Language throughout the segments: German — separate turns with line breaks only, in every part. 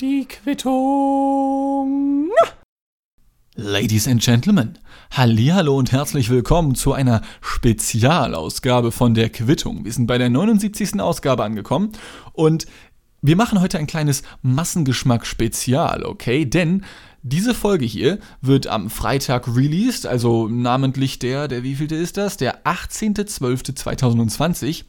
Die Quittung. Ladies and Gentlemen, Hallihallo und herzlich willkommen zu einer Spezialausgabe von der Quittung. Wir sind bei der 79. Ausgabe angekommen und wir machen heute ein kleines Massengeschmack-Spezial, okay? Denn diese Folge hier wird am Freitag released, also namentlich der, der wievielte ist das? Der 18.12.2020.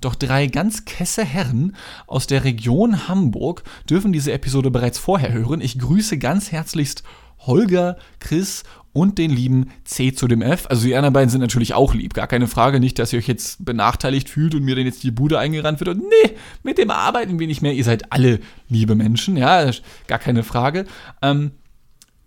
Doch drei ganz kesse Herren aus der Region Hamburg dürfen diese Episode bereits vorher hören. Ich grüße ganz herzlichst Holger, Chris und den lieben C zu dem F. Also die anderen beiden sind natürlich auch lieb, gar keine Frage. Nicht, dass ihr euch jetzt benachteiligt fühlt und mir dann jetzt die Bude eingerannt wird. Und nee, mit dem arbeiten wir nicht mehr. Ihr seid alle liebe Menschen, ja, gar keine Frage. Ähm,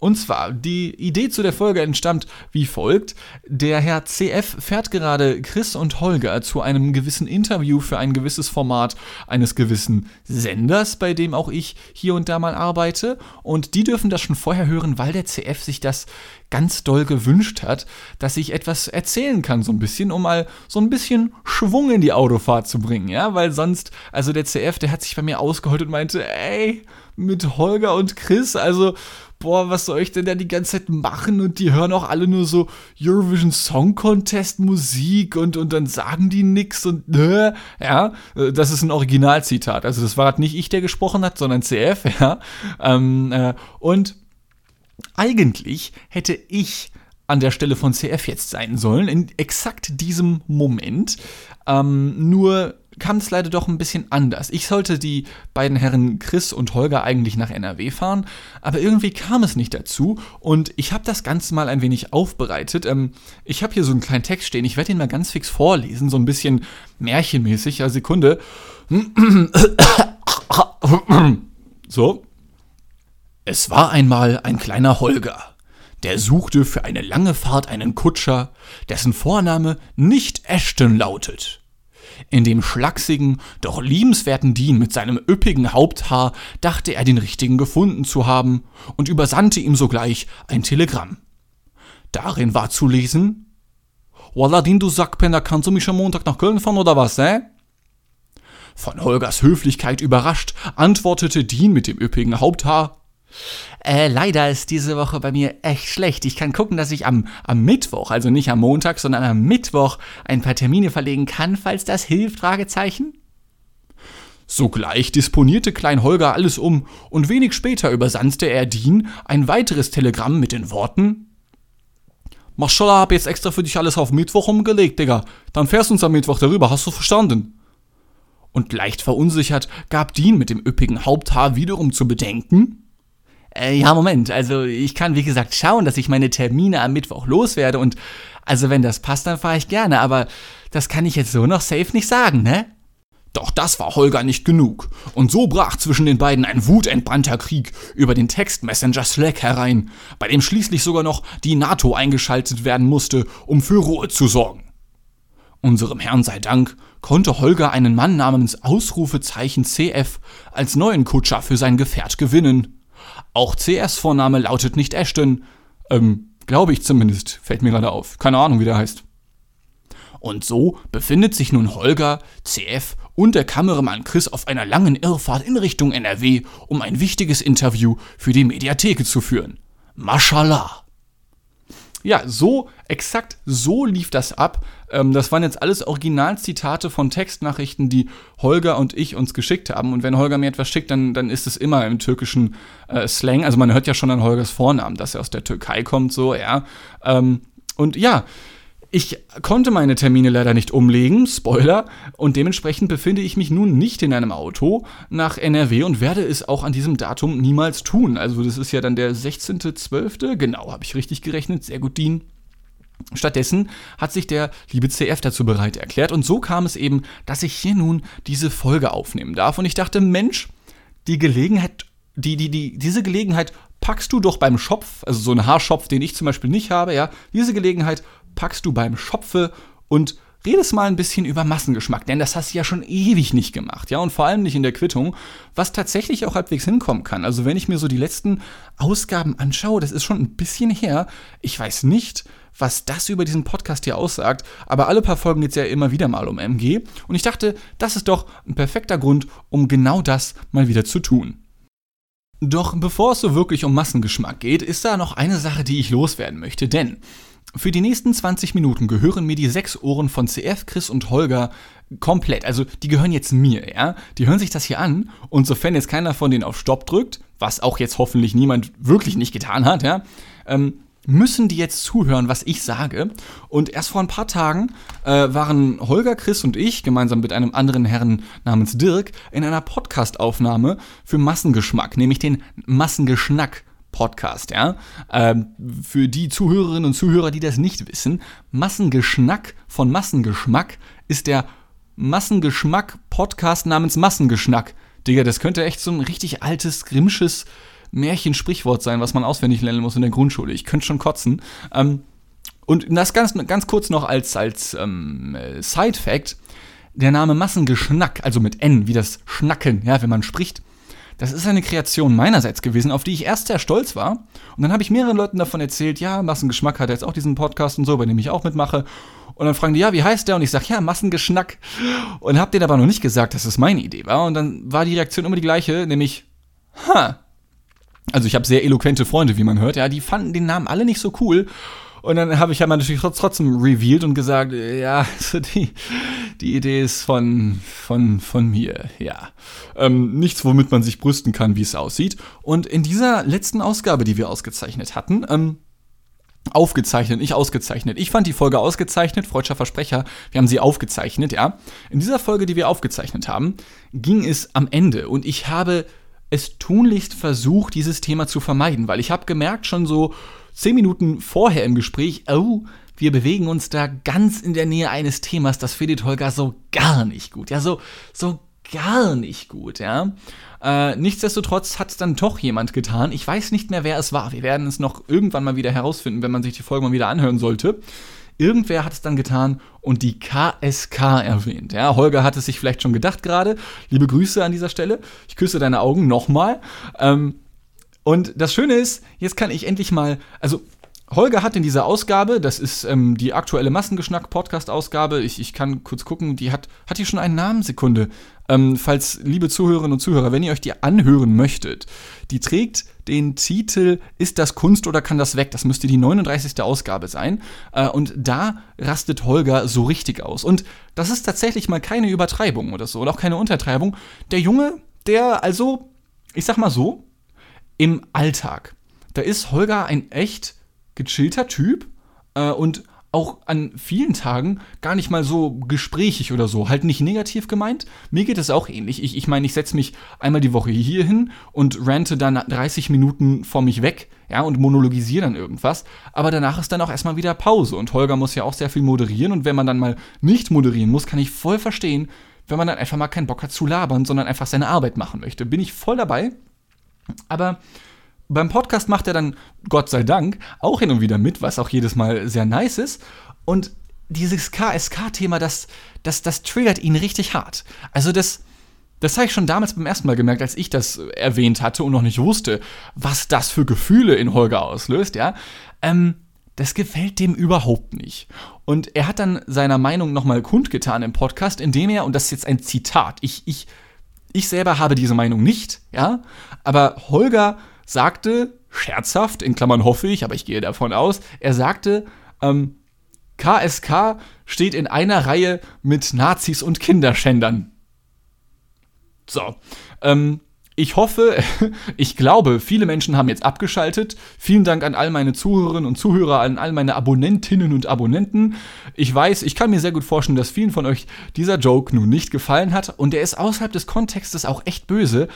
und zwar, die Idee zu der Folge entstammt wie folgt. Der Herr CF fährt gerade Chris und Holger zu einem gewissen Interview für ein gewisses Format eines gewissen Senders, bei dem auch ich hier und da mal arbeite. Und die dürfen das schon vorher hören, weil der CF sich das ganz doll gewünscht hat, dass ich etwas erzählen kann, so ein bisschen, um mal so ein bisschen Schwung in die Autofahrt zu bringen, ja, weil sonst, also der CF, der hat sich bei mir ausgeholt und meinte, ey, mit Holger und Chris, also boah, was soll ich denn da die ganze Zeit machen? Und die hören auch alle nur so Eurovision Song Contest Musik und, und dann sagen die nix und ne, ja, äh, das ist ein Originalzitat. Also das war halt nicht ich, der gesprochen hat, sondern CF, ja. Ähm, äh, und eigentlich hätte ich an der Stelle von CF jetzt sein sollen, in exakt diesem Moment. Ähm, nur kam es leider doch ein bisschen anders. Ich sollte die beiden Herren Chris und Holger eigentlich nach NRW fahren, aber irgendwie kam es nicht dazu und ich habe das Ganze mal ein wenig aufbereitet. Ähm, ich habe hier so einen kleinen Text stehen, ich werde ihn mal ganz fix vorlesen, so ein bisschen märchenmäßig. Ja, Sekunde. So. Es war einmal ein kleiner Holger. Der suchte für eine lange Fahrt einen Kutscher, dessen Vorname nicht Ashton lautet. In dem schlachsigen, doch liebenswerten Dean mit seinem üppigen Haupthaar dachte er den richtigen gefunden zu haben und übersandte ihm sogleich ein Telegramm. Darin war zu lesen: Walla, du Sackpenner, kannst du mich am Montag nach Köln fahren oder was, äh? Von Holgers Höflichkeit überrascht, antwortete Dean mit dem üppigen Haupthaar: äh, leider ist diese Woche bei mir echt schlecht. Ich kann gucken, dass ich am, am Mittwoch, also nicht am Montag, sondern am Mittwoch ein paar Termine verlegen kann, falls das hilft, Fragezeichen. Sogleich disponierte Klein Holger alles um und wenig später übersandte er Dean ein weiteres Telegramm mit den Worten Maschallah, hab jetzt extra für dich alles auf Mittwoch umgelegt, Digga. Dann fährst du uns am Mittwoch darüber, hast du verstanden? Und leicht verunsichert gab Dean mit dem üppigen Haupthaar wiederum zu bedenken, äh, ja, Moment. Also ich kann, wie gesagt, schauen, dass ich meine Termine am Mittwoch loswerde. Und also wenn das passt, dann fahre ich gerne. Aber das kann ich jetzt so noch safe nicht sagen, ne? Doch das war Holger nicht genug. Und so brach zwischen den beiden ein wutentbrannter Krieg über den Textmessenger Slack herein, bei dem schließlich sogar noch die NATO eingeschaltet werden musste, um für Ruhe zu sorgen. Unserem Herrn sei Dank konnte Holger einen Mann namens Ausrufezeichen CF als neuen Kutscher für sein Gefährt gewinnen. Auch CS-Vorname lautet nicht Ashton. Ähm, glaube ich zumindest, fällt mir gerade auf. Keine Ahnung, wie der heißt. Und so befindet sich nun Holger, CF und der Kameramann Chris auf einer langen Irrfahrt in Richtung NRW, um ein wichtiges Interview für die Mediatheke zu führen. Mashallah. Ja, so, exakt so lief das ab. Ähm, das waren jetzt alles Originalzitate von Textnachrichten, die Holger und ich uns geschickt haben. Und wenn Holger mir etwas schickt, dann, dann ist es immer im türkischen äh, Slang. Also man hört ja schon an Holgers Vornamen, dass er aus der Türkei kommt, so, ja. Ähm, und ja, ich konnte meine Termine leider nicht umlegen, Spoiler, und dementsprechend befinde ich mich nun nicht in einem Auto nach NRW und werde es auch an diesem Datum niemals tun. Also das ist ja dann der 16.12., genau, habe ich richtig gerechnet, sehr gut, Dean. Stattdessen hat sich der liebe CF dazu bereit erklärt und so kam es eben, dass ich hier nun diese Folge aufnehmen darf und ich dachte, Mensch, die Gelegenheit, die, die, die, diese Gelegenheit packst du doch beim Schopf, also so ein Haarschopf, den ich zum Beispiel nicht habe, ja, diese Gelegenheit packst du beim Schopfe und redest mal ein bisschen über Massengeschmack, denn das hast du ja schon ewig nicht gemacht, ja, und vor allem nicht in der Quittung, was tatsächlich auch halbwegs hinkommen kann. Also wenn ich mir so die letzten Ausgaben anschaue, das ist schon ein bisschen her. Ich weiß nicht, was das über diesen Podcast hier aussagt, aber alle paar Folgen geht es ja immer wieder mal um MG und ich dachte, das ist doch ein perfekter Grund, um genau das mal wieder zu tun. Doch bevor es so wirklich um Massengeschmack geht, ist da noch eine Sache, die ich loswerden möchte, denn für die nächsten 20 Minuten gehören mir die sechs Ohren von CF, Chris und Holger komplett. Also die gehören jetzt mir, ja. Die hören sich das hier an und sofern jetzt keiner von denen auf Stopp drückt, was auch jetzt hoffentlich niemand wirklich nicht getan hat, ja, ähm, müssen die jetzt zuhören, was ich sage. Und erst vor ein paar Tagen äh, waren Holger, Chris und ich gemeinsam mit einem anderen Herrn namens Dirk in einer Podcastaufnahme für Massengeschmack, nämlich den Massengeschnack Podcast, ja. Ähm, für die Zuhörerinnen und Zuhörer, die das nicht wissen, Massengeschnack von Massengeschmack ist der Massengeschmack-Podcast namens Massengeschnack. Digga, das könnte echt so ein richtig altes, grimmsches Märchensprichwort sein, was man auswendig lernen muss in der Grundschule. Ich könnte schon kotzen. Ähm, und das ganz, ganz kurz noch als, als ähm, Side-Fact. Der Name Massengeschnack, also mit N, wie das Schnacken, ja, wenn man spricht, das ist eine Kreation meinerseits gewesen, auf die ich erst sehr stolz war. Und dann habe ich mehreren Leuten davon erzählt, ja, Massengeschmack hat jetzt auch diesen Podcast und so, bei dem ich auch mitmache. Und dann fragen die, ja, wie heißt der? Und ich sage, ja, Massengeschnack. Und hab denen aber noch nicht gesagt, dass es meine Idee war. Und dann war die Reaktion immer die gleiche, nämlich, ha. Also ich habe sehr eloquente Freunde, wie man hört, ja, die fanden den Namen alle nicht so cool. Und dann habe ich ja mal natürlich trotzdem revealed und gesagt, ja, also die, die Idee ist von, von, von mir, ja. Ähm, nichts, womit man sich brüsten kann, wie es aussieht. Und in dieser letzten Ausgabe, die wir ausgezeichnet hatten, ähm, aufgezeichnet, nicht ausgezeichnet. Ich fand die Folge ausgezeichnet, freudscher Versprecher, wir haben sie aufgezeichnet, ja. In dieser Folge, die wir aufgezeichnet haben, ging es am Ende und ich habe es tunlichst versucht, dieses Thema zu vermeiden, weil ich habe gemerkt schon so zehn Minuten vorher im Gespräch, oh, wir bewegen uns da ganz in der Nähe eines Themas, das findet Holger so gar nicht gut. Ja, so, so gar nicht gut, ja. Äh, nichtsdestotrotz hat es dann doch jemand getan. Ich weiß nicht mehr, wer es war. Wir werden es noch irgendwann mal wieder herausfinden, wenn man sich die Folge mal wieder anhören sollte. Irgendwer hat es dann getan und die KSK erwähnt. Ja, Holger hat es sich vielleicht schon gedacht gerade. Liebe Grüße an dieser Stelle. Ich küsse deine Augen nochmal. Ähm, und das Schöne ist, jetzt kann ich endlich mal, also Holger hat in dieser Ausgabe, das ist ähm, die aktuelle Massengeschnack-Podcast-Ausgabe, ich, ich kann kurz gucken, die hat, hat die schon einen Namen? Sekunde. Ähm, falls, liebe Zuhörerinnen und Zuhörer, wenn ihr euch die anhören möchtet, die trägt den Titel Ist das Kunst oder kann das weg? Das müsste die 39. Ausgabe sein. Äh, und da rastet Holger so richtig aus. Und das ist tatsächlich mal keine Übertreibung oder so, oder auch keine Untertreibung. Der Junge, der also, ich sag mal so, im Alltag. Da ist Holger ein echt gechillter Typ äh, und auch an vielen Tagen gar nicht mal so gesprächig oder so. Halt nicht negativ gemeint. Mir geht es auch ähnlich. Ich meine, ich, mein, ich setze mich einmal die Woche hier hin und rante dann 30 Minuten vor mich weg, ja, und monologisiere dann irgendwas. Aber danach ist dann auch erstmal wieder Pause. Und Holger muss ja auch sehr viel moderieren. Und wenn man dann mal nicht moderieren muss, kann ich voll verstehen, wenn man dann einfach mal keinen Bock hat zu labern, sondern einfach seine Arbeit machen möchte. Bin ich voll dabei. Aber beim Podcast macht er dann, Gott sei Dank, auch hin und wieder mit, was auch jedes Mal sehr nice ist. Und dieses KSK-Thema, das, das, das triggert ihn richtig hart. Also das, das habe ich schon damals beim ersten Mal gemerkt, als ich das erwähnt hatte und noch nicht wusste, was das für Gefühle in Holger auslöst, ja. Ähm, das gefällt dem überhaupt nicht. Und er hat dann seiner Meinung nochmal kundgetan im Podcast, indem er, und das ist jetzt ein Zitat, ich, ich ich selber habe diese Meinung nicht, ja, aber Holger sagte, scherzhaft, in Klammern hoffe ich, aber ich gehe davon aus, er sagte, ähm, KSK steht in einer Reihe mit Nazis und Kinderschändern. So, ähm, ich hoffe, ich glaube, viele Menschen haben jetzt abgeschaltet. Vielen Dank an all meine Zuhörerinnen und Zuhörer, an all meine Abonnentinnen und Abonnenten. Ich weiß, ich kann mir sehr gut vorstellen, dass vielen von euch dieser Joke nun nicht gefallen hat und der ist außerhalb des Kontextes auch echt böse.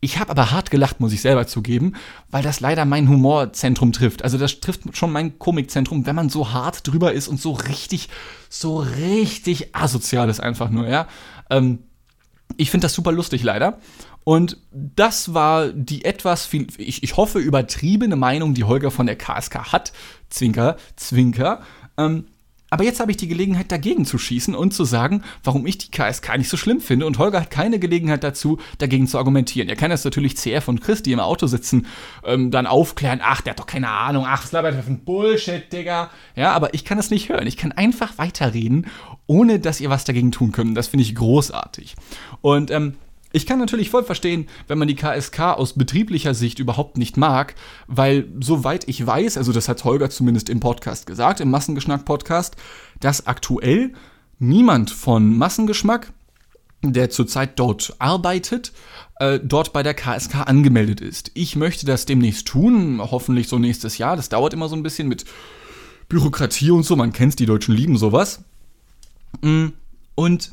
Ich habe aber hart gelacht, muss ich selber zugeben, weil das leider mein Humorzentrum trifft. Also das trifft schon mein Komikzentrum, wenn man so hart drüber ist und so richtig, so richtig asozial ist einfach nur, ja. Ähm, ich finde das super lustig leider. Und das war die etwas, viel, ich, ich hoffe, übertriebene Meinung, die Holger von der KSK hat. Zwinker, Zwinker. Ähm, Aber jetzt habe ich die Gelegenheit, dagegen zu schießen und zu sagen, warum ich die KSK nicht so schlimm finde. Und Holger hat keine Gelegenheit dazu, dagegen zu argumentieren. Er kann jetzt natürlich CF und Chris, die im Auto sitzen, ähm, dann aufklären, ach, der hat doch keine Ahnung, ach, was labert der für ein Bullshit, Digga. Ja, aber ich kann es nicht hören. Ich kann einfach weiterreden, ohne dass ihr was dagegen tun könnt. Das finde ich großartig. Und ähm, ich kann natürlich voll verstehen, wenn man die KSK aus betrieblicher Sicht überhaupt nicht mag, weil soweit ich weiß, also das hat Holger zumindest im Podcast gesagt, im Massengeschmack-Podcast, dass aktuell niemand von Massengeschmack, der zurzeit dort arbeitet, äh, dort bei der KSK angemeldet ist. Ich möchte das demnächst tun, hoffentlich so nächstes Jahr. Das dauert immer so ein bisschen mit Bürokratie und so, man kennt die Deutschen lieben sowas. Mm, und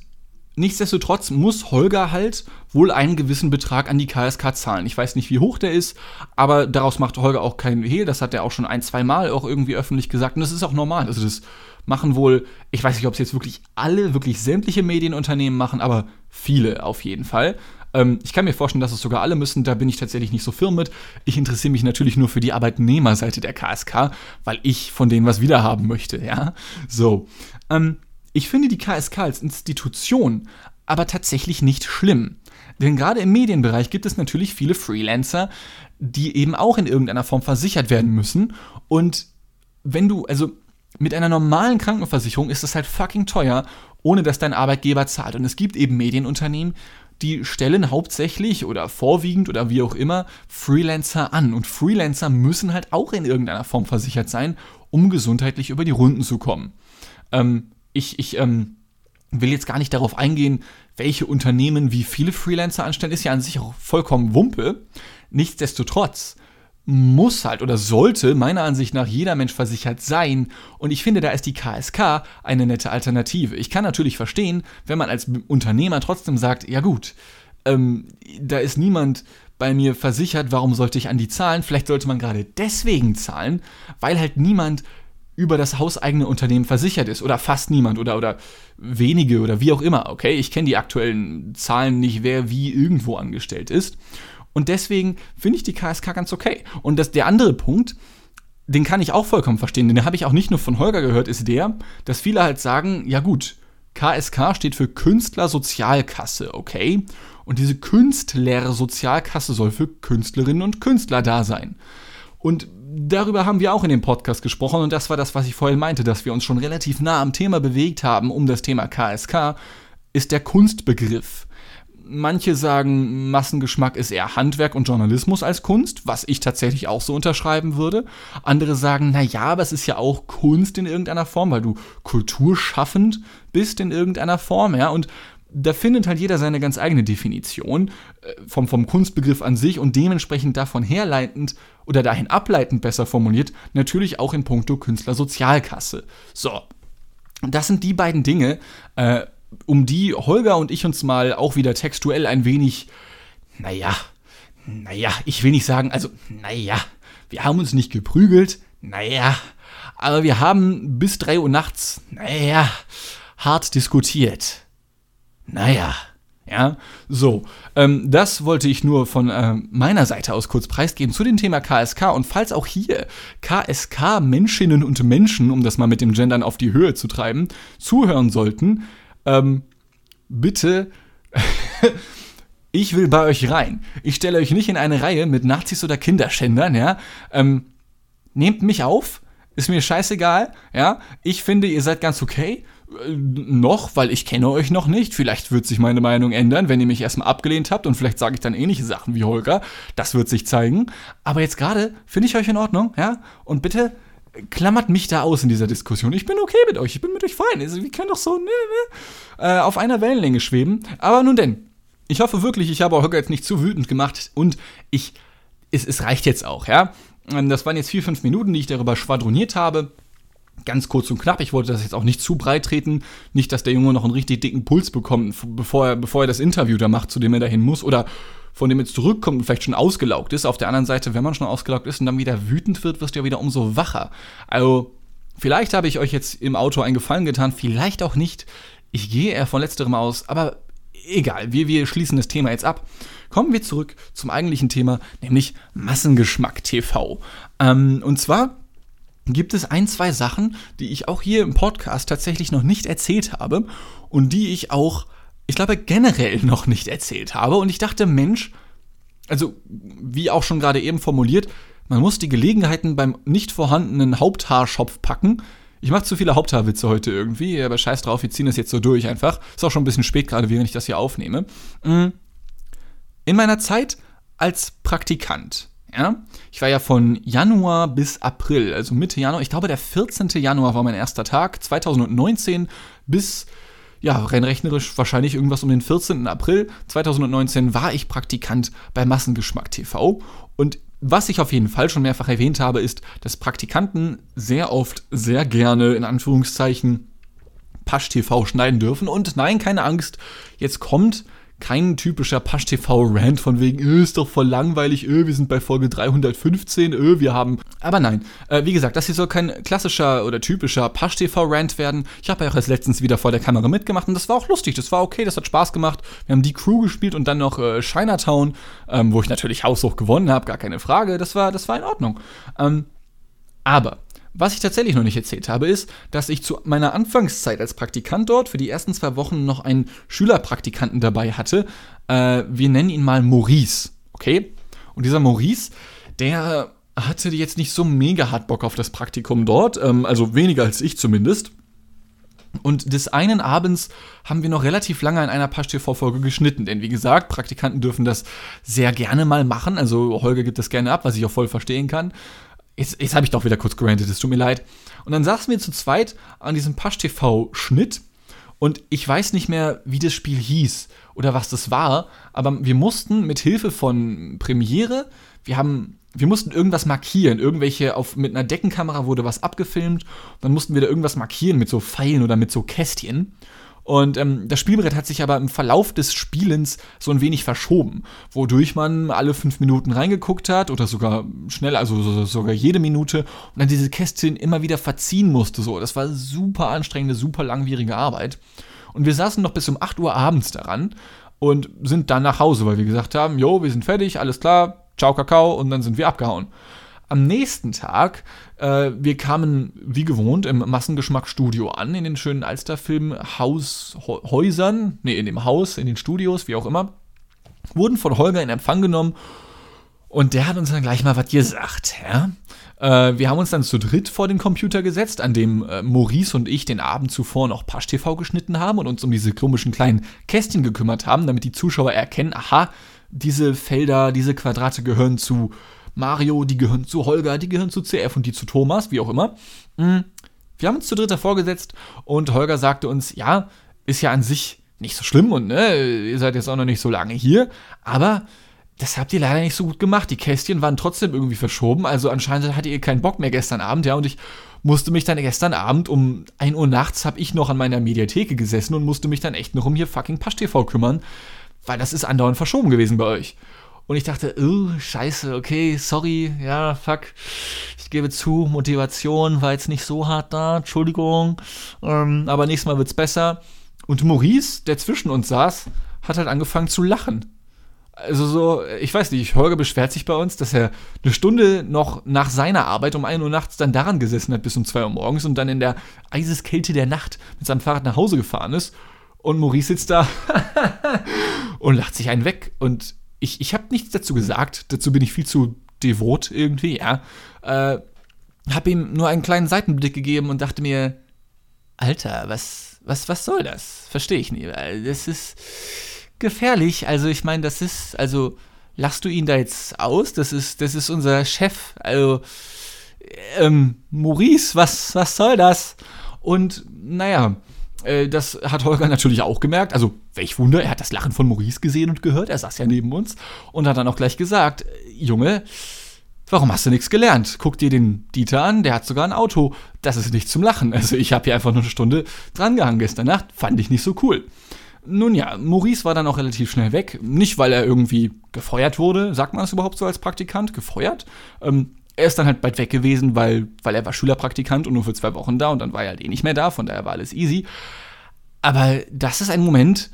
Nichtsdestotrotz muss Holger halt wohl einen gewissen Betrag an die KSK zahlen. Ich weiß nicht, wie hoch der ist, aber daraus macht Holger auch keinen Hehl. Das hat er auch schon ein, zwei Mal auch irgendwie öffentlich gesagt. Und das ist auch normal. Also das machen wohl, ich weiß nicht, ob es jetzt wirklich alle, wirklich sämtliche Medienunternehmen machen, aber viele auf jeden Fall. Ähm, ich kann mir vorstellen, dass es sogar alle müssen. Da bin ich tatsächlich nicht so firm mit. Ich interessiere mich natürlich nur für die Arbeitnehmerseite der KSK, weil ich von denen was wiederhaben möchte. Ja, so. Ähm, ich finde die KSK als Institution aber tatsächlich nicht schlimm. Denn gerade im Medienbereich gibt es natürlich viele Freelancer, die eben auch in irgendeiner Form versichert werden müssen. Und wenn du, also mit einer normalen Krankenversicherung ist das halt fucking teuer, ohne dass dein Arbeitgeber zahlt. Und es gibt eben Medienunternehmen, die stellen hauptsächlich oder vorwiegend oder wie auch immer Freelancer an. Und Freelancer müssen halt auch in irgendeiner Form versichert sein, um gesundheitlich über die Runden zu kommen. Ähm, ich, ich ähm, will jetzt gar nicht darauf eingehen, welche Unternehmen wie viele Freelancer anstellen, ist ja an sich auch vollkommen Wumpe. Nichtsdestotrotz muss halt oder sollte meiner Ansicht nach jeder Mensch versichert sein. Und ich finde, da ist die KSK eine nette Alternative. Ich kann natürlich verstehen, wenn man als Unternehmer trotzdem sagt, ja gut, ähm, da ist niemand bei mir versichert, warum sollte ich an die zahlen? Vielleicht sollte man gerade deswegen zahlen, weil halt niemand über das hauseigene Unternehmen versichert ist oder fast niemand oder, oder wenige oder wie auch immer. Okay, ich kenne die aktuellen Zahlen nicht, wer wie irgendwo angestellt ist. Und deswegen finde ich die KSK ganz okay. Und das, der andere Punkt, den kann ich auch vollkommen verstehen, den habe ich auch nicht nur von Holger gehört, ist der, dass viele halt sagen, ja gut, KSK steht für Künstlersozialkasse, okay? Und diese Künstlersozialkasse soll für Künstlerinnen und Künstler da sein. Und darüber haben wir auch in dem Podcast gesprochen und das war das, was ich vorhin meinte, dass wir uns schon relativ nah am Thema bewegt haben um das Thema KSK, ist der Kunstbegriff. Manche sagen, Massengeschmack ist eher Handwerk und Journalismus als Kunst, was ich tatsächlich auch so unterschreiben würde. Andere sagen, na ja, aber es ist ja auch Kunst in irgendeiner Form, weil du kulturschaffend bist in irgendeiner Form, ja. Und da findet halt jeder seine ganz eigene Definition äh, vom, vom Kunstbegriff an sich und dementsprechend davon herleitend oder dahin ableitend besser formuliert, natürlich auch in puncto Künstlersozialkasse. So, das sind die beiden Dinge, äh, um die Holger und ich uns mal auch wieder textuell ein wenig, naja, naja, ich will nicht sagen, also, naja, wir haben uns nicht geprügelt, naja, aber wir haben bis 3 Uhr nachts, naja, hart diskutiert. Naja. Ja, so. Ähm, das wollte ich nur von äh, meiner Seite aus kurz preisgeben zu dem Thema KSK. Und falls auch hier KSK Menschinnen und Menschen, um das mal mit dem Gendern auf die Höhe zu treiben, zuhören sollten, ähm, bitte. ich will bei euch rein. Ich stelle euch nicht in eine Reihe mit Nazis oder Kinderschändern, ja. Ähm, nehmt mich auf, ist mir scheißegal, ja. Ich finde, ihr seid ganz okay noch, weil ich kenne euch noch nicht. Vielleicht wird sich meine Meinung ändern, wenn ihr mich erstmal abgelehnt habt und vielleicht sage ich dann ähnliche Sachen wie Holger. Das wird sich zeigen. Aber jetzt gerade finde ich euch in Ordnung, ja? Und bitte klammert mich da aus in dieser Diskussion. Ich bin okay mit euch, ich bin mit euch fein. Also, wir können doch so ne, ne, äh, auf einer Wellenlänge schweben. Aber nun denn, ich hoffe wirklich, ich habe Holger jetzt nicht zu wütend gemacht und ich, es, es reicht jetzt auch, ja? Das waren jetzt vier, fünf Minuten, die ich darüber schwadroniert habe ganz kurz und knapp. Ich wollte das jetzt auch nicht zu breit treten. Nicht, dass der Junge noch einen richtig dicken Puls bekommt, bevor er, bevor er das Interview da macht, zu dem er dahin muss. Oder von dem er zurückkommt und vielleicht schon ausgelaugt ist. Auf der anderen Seite, wenn man schon ausgelaugt ist und dann wieder wütend wird, wirst du ja wieder umso wacher. Also, vielleicht habe ich euch jetzt im Auto einen Gefallen getan, vielleicht auch nicht. Ich gehe eher von letzterem aus, aber egal, wir, wir schließen das Thema jetzt ab. Kommen wir zurück zum eigentlichen Thema, nämlich Massengeschmack TV. Ähm, und zwar gibt es ein, zwei Sachen, die ich auch hier im Podcast tatsächlich noch nicht erzählt habe und die ich auch, ich glaube, generell noch nicht erzählt habe. Und ich dachte, Mensch, also wie auch schon gerade eben formuliert, man muss die Gelegenheiten beim nicht vorhandenen Haupthaarschopf packen. Ich mache zu viele Haupthaarwitze heute irgendwie, aber scheiß drauf, wir ziehen das jetzt so durch einfach. Ist auch schon ein bisschen spät gerade, während ich das hier aufnehme. Mm. In meiner Zeit als Praktikant ja? Ich war ja von Januar bis April, also Mitte Januar. Ich glaube, der 14. Januar war mein erster Tag. 2019 bis, ja, rein rechnerisch wahrscheinlich irgendwas um den 14. April 2019 war ich Praktikant bei Massengeschmack TV. Und was ich auf jeden Fall schon mehrfach erwähnt habe, ist, dass Praktikanten sehr oft, sehr gerne, in Anführungszeichen, Pasch TV schneiden dürfen. Und nein, keine Angst, jetzt kommt kein typischer Pasch-TV-Rant von wegen, öh, ist doch voll langweilig, öh, wir sind bei Folge 315, öh, wir haben. Aber nein, äh, wie gesagt, das hier soll kein klassischer oder typischer Pasch-TV-Rant werden. Ich habe ja auch erst letztens wieder vor der Kamera mitgemacht und das war auch lustig, das war okay, das hat Spaß gemacht. Wir haben die Crew gespielt und dann noch äh, Chinatown, ähm, wo ich natürlich haushoch gewonnen habe, gar keine Frage. Das war, das war in Ordnung. Ähm, aber was ich tatsächlich noch nicht erzählt habe, ist, dass ich zu meiner Anfangszeit als Praktikant dort für die ersten zwei Wochen noch einen Schülerpraktikanten dabei hatte. Äh, wir nennen ihn mal Maurice, okay? Und dieser Maurice, der hatte jetzt nicht so mega hart Bock auf das Praktikum dort, ähm, also weniger als ich zumindest. Und des einen Abends haben wir noch relativ lange in einer Pasch-TV-Folge geschnitten, denn wie gesagt, Praktikanten dürfen das sehr gerne mal machen. Also Holger gibt das gerne ab, was ich auch voll verstehen kann. Jetzt, jetzt habe ich doch wieder kurz gerantet, es tut mir leid. Und dann saßen wir zu zweit an diesem Pasch-TV-Schnitt und ich weiß nicht mehr, wie das Spiel hieß oder was das war, aber wir mussten mit Hilfe von Premiere, wir haben wir mussten irgendwas markieren, irgendwelche auf mit einer Deckenkamera wurde was abgefilmt, dann mussten wir da irgendwas markieren mit so Pfeilen oder mit so Kästchen. Und ähm, das Spielbrett hat sich aber im Verlauf des Spielens so ein wenig verschoben, wodurch man alle fünf Minuten reingeguckt hat oder sogar schnell, also sogar jede Minute und dann diese Kästchen immer wieder verziehen musste. So, das war super anstrengende, super langwierige Arbeit. Und wir saßen noch bis um 8 Uhr abends daran und sind dann nach Hause, weil wir gesagt haben, jo, wir sind fertig, alles klar, ciao Kakao und dann sind wir abgehauen. Am nächsten Tag, äh, wir kamen wie gewohnt im Massengeschmack-Studio an, in den schönen Alsterfilm Häusern, nee, in dem Haus, in den Studios, wie auch immer, wurden von Holger in Empfang genommen. Und der hat uns dann gleich mal was gesagt, ja. Äh, wir haben uns dann zu dritt vor den Computer gesetzt, an dem äh, Maurice und ich den Abend zuvor noch Pasch TV geschnitten haben und uns um diese komischen kleinen Kästchen gekümmert haben, damit die Zuschauer erkennen, aha, diese Felder, diese Quadrate gehören zu Mario, die gehören zu Holger, die gehören zu CF und die zu Thomas, wie auch immer. Mhm. Wir haben uns zu dritt vorgesetzt und Holger sagte uns, ja, ist ja an sich nicht so schlimm und ne, ihr seid jetzt auch noch nicht so lange hier, aber das habt ihr leider nicht so gut gemacht. Die Kästchen waren trotzdem irgendwie verschoben, also anscheinend hattet ihr keinen Bock mehr gestern Abend, ja, und ich musste mich dann gestern Abend um 1 Uhr nachts habe ich noch an meiner Mediatheke gesessen und musste mich dann echt noch um hier fucking Pasch TV kümmern, weil das ist andauernd verschoben gewesen bei euch. Und ich dachte, oh, scheiße, okay, sorry, ja, fuck. Ich gebe zu, Motivation war jetzt nicht so hart da, Entschuldigung. Ähm, aber nächstes Mal wird's besser. Und Maurice, der zwischen uns saß, hat halt angefangen zu lachen. Also so, ich weiß nicht, Holger beschwert sich bei uns, dass er eine Stunde noch nach seiner Arbeit um 1 Uhr nachts dann daran gesessen hat bis um 2 Uhr morgens und dann in der Eiseskälte der Nacht mit seinem Fahrrad nach Hause gefahren ist. Und Maurice sitzt da und lacht sich einen weg. Und ich, ich habe nichts dazu gesagt, dazu bin ich viel zu devot irgendwie, ja. Äh, habe ihm nur einen kleinen Seitenblick gegeben und dachte mir, Alter, was, was, was soll das? Verstehe ich nicht. Das ist gefährlich. Also ich meine, das ist, also lachst du ihn da jetzt aus? Das ist, das ist unser Chef. Also ähm, Maurice, was, was soll das? Und naja, äh, das hat Holger natürlich auch gemerkt. Also, welch Wunder, er hat das Lachen von Maurice gesehen und gehört. Er saß ja neben uns und hat dann auch gleich gesagt: Junge, warum hast du nichts gelernt? Guck dir den Dieter an, der hat sogar ein Auto. Das ist nicht zum Lachen. Also, ich habe hier einfach nur eine Stunde drangehangen gestern Nacht. Fand ich nicht so cool. Nun ja, Maurice war dann auch relativ schnell weg. Nicht, weil er irgendwie gefeuert wurde. Sagt man das überhaupt so als Praktikant? Gefeuert? Ähm, er ist dann halt bald weg gewesen, weil, weil er war Schülerpraktikant und nur für zwei Wochen da und dann war er halt eh nicht mehr da, von daher war alles easy. Aber das ist ein Moment,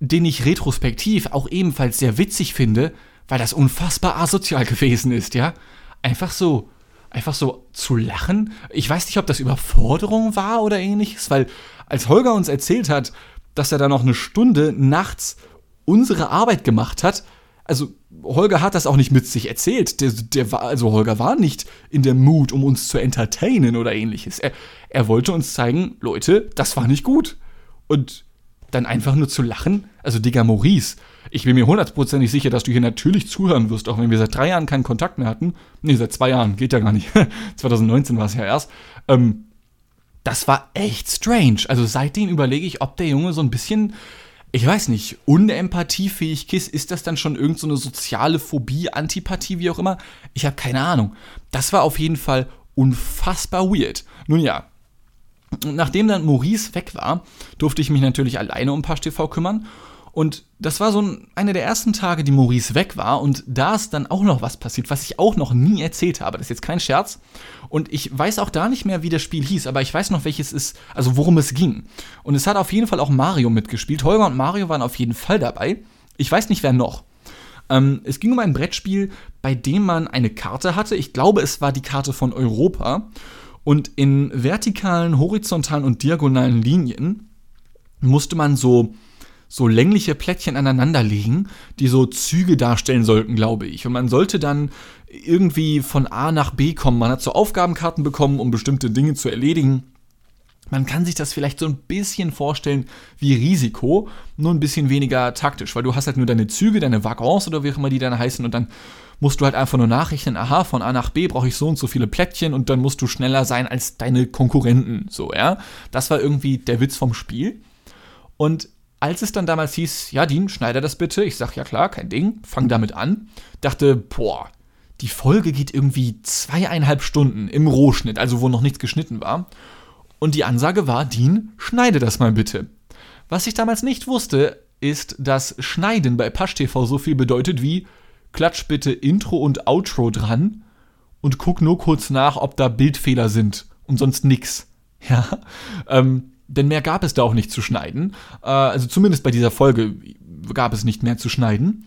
den ich retrospektiv auch ebenfalls sehr witzig finde, weil das unfassbar asozial gewesen ist, ja? Einfach so einfach so zu lachen. Ich weiß nicht, ob das Überforderung war oder ähnliches, weil als Holger uns erzählt hat, dass er da noch eine Stunde nachts unsere Arbeit gemacht hat, also Holger hat das auch nicht mit sich erzählt. Der, der war, also Holger war nicht in der Mut, um uns zu entertainen oder ähnliches. Er, er wollte uns zeigen, Leute, das war nicht gut. Und dann einfach nur zu lachen, also Digga Maurice, ich bin mir hundertprozentig sicher, dass du hier natürlich zuhören wirst, auch wenn wir seit drei Jahren keinen Kontakt mehr hatten. Nee, seit zwei Jahren, geht ja gar nicht. 2019 war es ja erst. Ähm, das war echt strange. Also seitdem überlege ich, ob der Junge so ein bisschen, ich weiß nicht, unempathiefähig ist. Ist das dann schon irgendeine so soziale Phobie, Antipathie, wie auch immer? Ich habe keine Ahnung. Das war auf jeden Fall unfassbar weird. Nun ja, nachdem dann Maurice weg war, durfte ich mich natürlich alleine um Pasch TV kümmern und das war so ein, einer der ersten Tage, die Maurice weg war. Und da ist dann auch noch was passiert, was ich auch noch nie erzählt habe. Das ist jetzt kein Scherz. Und ich weiß auch da nicht mehr, wie das Spiel hieß, aber ich weiß noch, welches ist, also worum es ging. Und es hat auf jeden Fall auch Mario mitgespielt. Holger und Mario waren auf jeden Fall dabei. Ich weiß nicht, wer noch. Ähm, es ging um ein Brettspiel, bei dem man eine Karte hatte. Ich glaube, es war die Karte von Europa. Und in vertikalen, horizontalen und diagonalen Linien musste man so so längliche Plättchen aneinander legen, die so Züge darstellen sollten, glaube ich. Und man sollte dann irgendwie von A nach B kommen. Man hat so Aufgabenkarten bekommen, um bestimmte Dinge zu erledigen. Man kann sich das vielleicht so ein bisschen vorstellen wie Risiko, nur ein bisschen weniger taktisch, weil du hast halt nur deine Züge, deine Waggons oder wie auch immer die dann heißen und dann musst du halt einfach nur nachrechnen, aha, von A nach B brauche ich so und so viele Plättchen und dann musst du schneller sein als deine Konkurrenten, so, ja. Das war irgendwie der Witz vom Spiel. Und als es dann damals hieß, ja, Dean, schneide das bitte, ich sag, ja klar, kein Ding, fang damit an, dachte, boah, die Folge geht irgendwie zweieinhalb Stunden im Rohschnitt, also wo noch nichts geschnitten war. Und die Ansage war, Dean, schneide das mal bitte. Was ich damals nicht wusste, ist, dass Schneiden bei Pasch TV so viel bedeutet wie, klatsch bitte Intro und Outro dran und guck nur kurz nach, ob da Bildfehler sind und sonst nix. Ja, ähm, denn mehr gab es da auch nicht zu schneiden. Äh, also zumindest bei dieser Folge gab es nicht mehr zu schneiden.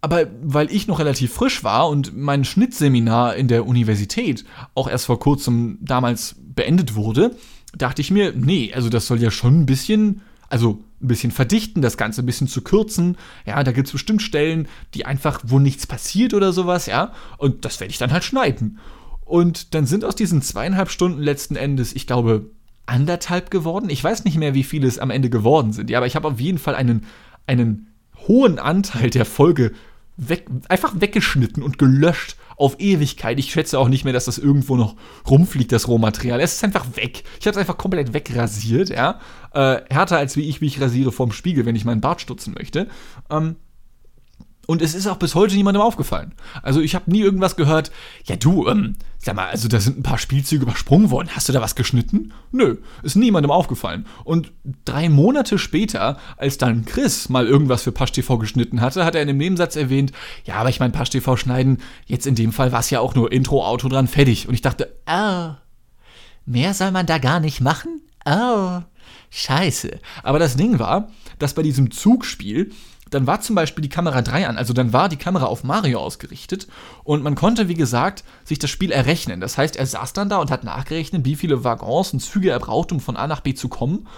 Aber weil ich noch relativ frisch war und mein Schnittseminar in der Universität auch erst vor kurzem damals beendet wurde, dachte ich mir, nee, also das soll ja schon ein bisschen, also ein bisschen verdichten, das Ganze ein bisschen zu kürzen. Ja, da gibt es bestimmt Stellen, die einfach, wo nichts passiert oder sowas, ja. Und das werde ich dann halt schneiden. Und dann sind aus diesen zweieinhalb Stunden letzten Endes, ich glaube, anderthalb geworden. Ich weiß nicht mehr, wie viele es am Ende geworden sind. Ja, aber ich habe auf jeden Fall einen, einen hohen Anteil der Folge weg, einfach weggeschnitten und gelöscht auf Ewigkeit. Ich schätze auch nicht mehr, dass das irgendwo noch rumfliegt, das Rohmaterial. Es ist einfach weg. Ich habe es einfach komplett wegrasiert, ja. Äh, härter als wie ich mich rasiere vom Spiegel, wenn ich meinen Bart stutzen möchte. Ähm, und es ist auch bis heute niemandem aufgefallen. Also ich habe nie irgendwas gehört, ja du, ähm, sag mal, also da sind ein paar Spielzüge übersprungen worden. Hast du da was geschnitten? Nö, ist niemandem aufgefallen. Und drei Monate später, als dann Chris mal irgendwas für Pasch TV geschnitten hatte, hat er in dem Nebensatz erwähnt, ja, aber ich mein Pasch TV schneiden, jetzt in dem Fall war es ja auch nur Intro, Auto dran, fertig. Und ich dachte, oh, mehr soll man da gar nicht machen? Oh, scheiße. Aber das Ding war, dass bei diesem Zugspiel dann war zum Beispiel die Kamera 3 an, also dann war die Kamera auf Mario ausgerichtet und man konnte, wie gesagt, sich das Spiel errechnen. Das heißt, er saß dann da und hat nachgerechnet, wie viele Waggons und Züge er braucht, um von A nach B zu kommen.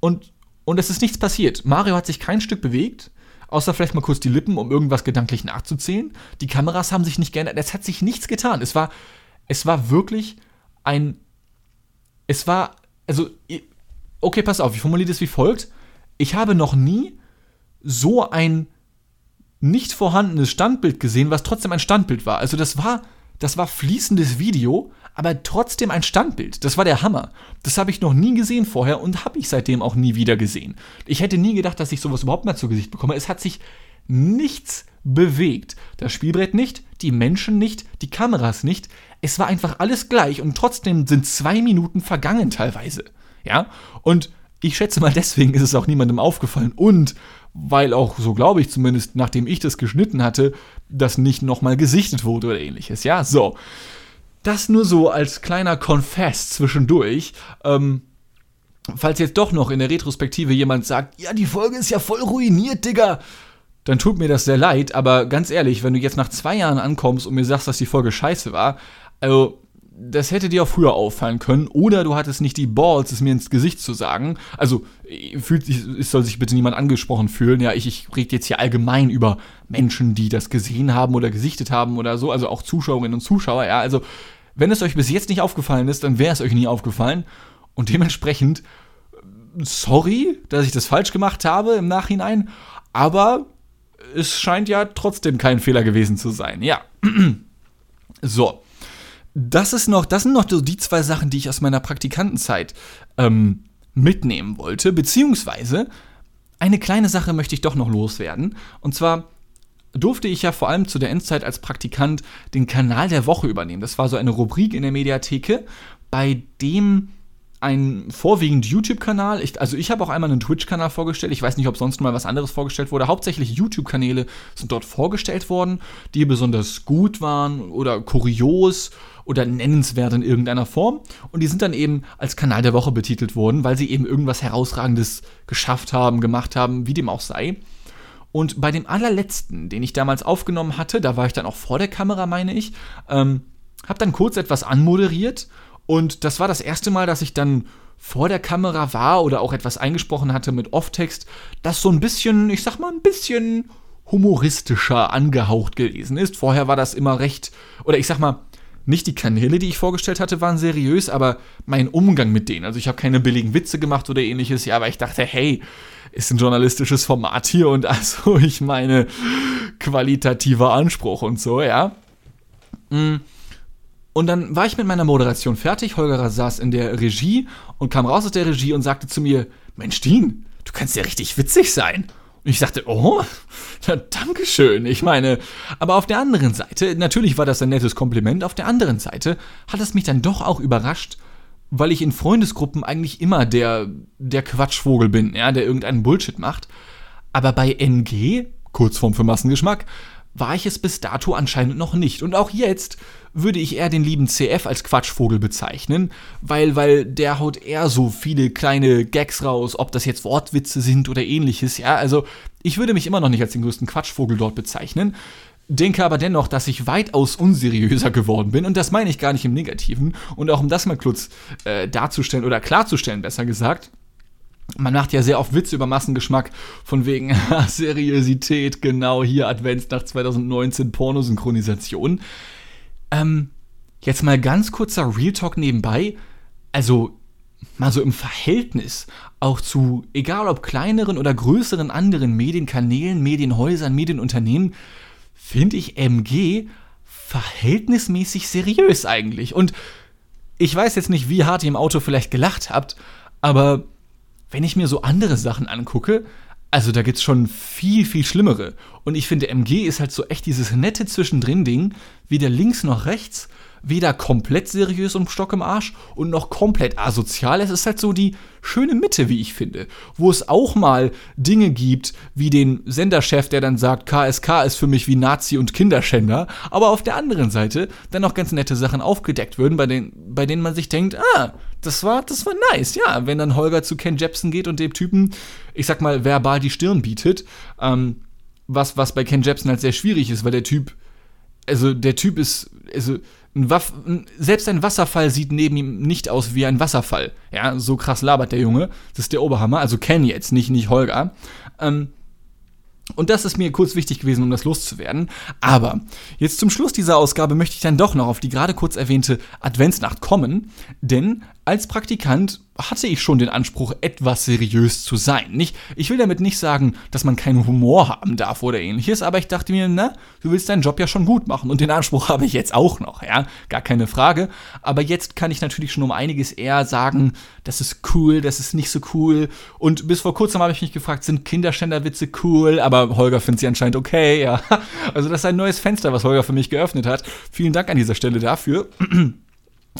Und, und es ist nichts passiert. Mario hat sich kein Stück bewegt, außer vielleicht mal kurz die Lippen, um irgendwas gedanklich nachzuzählen. Die Kameras haben sich nicht geändert, es hat sich nichts getan. Es war, es war wirklich ein. Es war. Also, okay, pass auf, ich formuliere das wie folgt. Ich habe noch nie so ein nicht vorhandenes Standbild gesehen, was trotzdem ein Standbild war. Also das war, das war fließendes Video, aber trotzdem ein Standbild. Das war der Hammer. Das habe ich noch nie gesehen vorher und habe ich seitdem auch nie wieder gesehen. Ich hätte nie gedacht, dass ich sowas überhaupt mal zu Gesicht bekomme. Es hat sich nichts bewegt. Das Spielbrett nicht, die Menschen nicht, die Kameras nicht. Es war einfach alles gleich und trotzdem sind zwei Minuten vergangen teilweise. Ja, und ich schätze mal, deswegen ist es auch niemandem aufgefallen. Und weil auch, so glaube ich zumindest, nachdem ich das geschnitten hatte, das nicht nochmal gesichtet wurde oder ähnliches. Ja, so. Das nur so als kleiner Confess zwischendurch. Ähm, falls jetzt doch noch in der Retrospektive jemand sagt, ja, die Folge ist ja voll ruiniert, Digga, dann tut mir das sehr leid, aber ganz ehrlich, wenn du jetzt nach zwei Jahren ankommst und mir sagst, dass die Folge scheiße war, Also, das hätte dir auch früher auffallen können. Oder du hattest nicht die Balls, es mir ins Gesicht zu sagen. Also, fühlt sich, es soll sich bitte niemand angesprochen fühlen. Ja, ich, ich rede jetzt hier allgemein über Menschen, die das gesehen haben oder gesichtet haben oder so. Also auch Zuschauerinnen und Zuschauer. Ja, also, wenn es euch bis jetzt nicht aufgefallen ist, dann wäre es euch nie aufgefallen. Und dementsprechend, sorry, dass ich das falsch gemacht habe im Nachhinein. Aber es scheint ja trotzdem kein Fehler gewesen zu sein. Ja. so das ist noch, das sind noch so die zwei Sachen, die ich aus meiner Praktikantenzeit ähm, mitnehmen wollte, beziehungsweise eine kleine Sache möchte ich doch noch loswerden. Und zwar durfte ich ja vor allem zu der Endzeit als Praktikant den Kanal der Woche übernehmen. Das war so eine Rubrik in der Mediatheke, bei dem ein vorwiegend YouTube-Kanal. also ich habe auch einmal einen Twitch-Kanal vorgestellt. Ich weiß nicht, ob sonst mal was anderes vorgestellt wurde. Hauptsächlich YouTube-Kanäle sind dort vorgestellt worden, die besonders gut waren oder kurios oder nennenswert in irgendeiner Form. Und die sind dann eben als Kanal der Woche betitelt worden, weil sie eben irgendwas Herausragendes geschafft haben, gemacht haben, wie dem auch sei. Und bei dem allerletzten, den ich damals aufgenommen hatte, da war ich dann auch vor der Kamera, meine ich, ähm, habe dann kurz etwas anmoderiert und das war das erste Mal, dass ich dann vor der Kamera war oder auch etwas eingesprochen hatte mit Off-Text, das so ein bisschen, ich sag mal, ein bisschen humoristischer angehaucht gewesen ist. Vorher war das immer recht, oder ich sag mal, nicht die Kanäle, die ich vorgestellt hatte, waren seriös, aber mein Umgang mit denen. Also ich habe keine billigen Witze gemacht oder ähnliches, ja, aber ich dachte, hey, ist ein journalistisches Format hier und also ich meine qualitativer Anspruch und so, ja. Mhm. Und dann war ich mit meiner Moderation fertig. Holger saß in der Regie und kam raus aus der Regie und sagte zu mir: Mensch, Dean, du kannst ja richtig witzig sein. Und ich sagte, oh, na, danke schön. Ich meine, aber auf der anderen Seite, natürlich war das ein nettes Kompliment, auf der anderen Seite hat es mich dann doch auch überrascht, weil ich in Freundesgruppen eigentlich immer der, der Quatschvogel bin, ja, der irgendeinen Bullshit macht. Aber bei NG, Kurzform für Massengeschmack, war ich es bis dato anscheinend noch nicht. Und auch jetzt würde ich eher den lieben CF als Quatschvogel bezeichnen, weil, weil der haut eher so viele kleine Gags raus, ob das jetzt Wortwitze sind oder ähnliches. Ja, also ich würde mich immer noch nicht als den größten Quatschvogel dort bezeichnen. Denke aber dennoch, dass ich weitaus unseriöser geworden bin und das meine ich gar nicht im Negativen. Und auch um das mal kurz äh, darzustellen oder klarzustellen, besser gesagt, man macht ja sehr oft Witze über Massengeschmack, von wegen Seriosität, genau hier Adventsnacht 2019 Pornosynchronisation. Ähm, jetzt mal ganz kurzer Real Talk nebenbei. Also, mal so im Verhältnis auch zu, egal ob kleineren oder größeren anderen Medienkanälen, Medienhäusern, Medienunternehmen, finde ich MG verhältnismäßig seriös eigentlich. Und ich weiß jetzt nicht, wie hart ihr im Auto vielleicht gelacht habt, aber wenn ich mir so andere Sachen angucke, also da gibt's schon viel, viel schlimmere. Und ich finde, MG ist halt so echt dieses nette Zwischendrin-Ding, weder links noch rechts, weder komplett seriös und Stock im Arsch und noch komplett asozial. Es ist halt so die schöne Mitte, wie ich finde. Wo es auch mal Dinge gibt, wie den Senderchef, der dann sagt, KSK ist für mich wie Nazi und Kinderschänder, aber auf der anderen Seite dann noch ganz nette Sachen aufgedeckt würden, bei denen, bei denen man sich denkt, ah, das war, das war nice, ja. Wenn dann Holger zu Ken Jepsen geht und dem Typen, ich sag mal, verbal die Stirn bietet, ähm, was, was bei Ken Jepsen halt sehr schwierig ist, weil der Typ, also der Typ ist, also ein Waff, selbst ein Wasserfall sieht neben ihm nicht aus wie ein Wasserfall. Ja, so krass labert der Junge. Das ist der Oberhammer. Also Ken jetzt, nicht, nicht Holger. Ähm, und das ist mir kurz wichtig gewesen, um das loszuwerden. Aber jetzt zum Schluss dieser Ausgabe möchte ich dann doch noch auf die gerade kurz erwähnte Adventsnacht kommen, denn als Praktikant hatte ich schon den Anspruch, etwas seriös zu sein. Nicht, ich will damit nicht sagen, dass man keinen Humor haben darf oder ähnliches, aber ich dachte mir, na, du willst deinen Job ja schon gut machen und den Anspruch habe ich jetzt auch noch, ja, gar keine Frage. Aber jetzt kann ich natürlich schon um einiges eher sagen, das ist cool, das ist nicht so cool. Und bis vor kurzem habe ich mich gefragt, sind Kinderständerwitze cool? Aber Holger findet sie anscheinend okay, ja. Also das ist ein neues Fenster, was Holger für mich geöffnet hat. Vielen Dank an dieser Stelle dafür.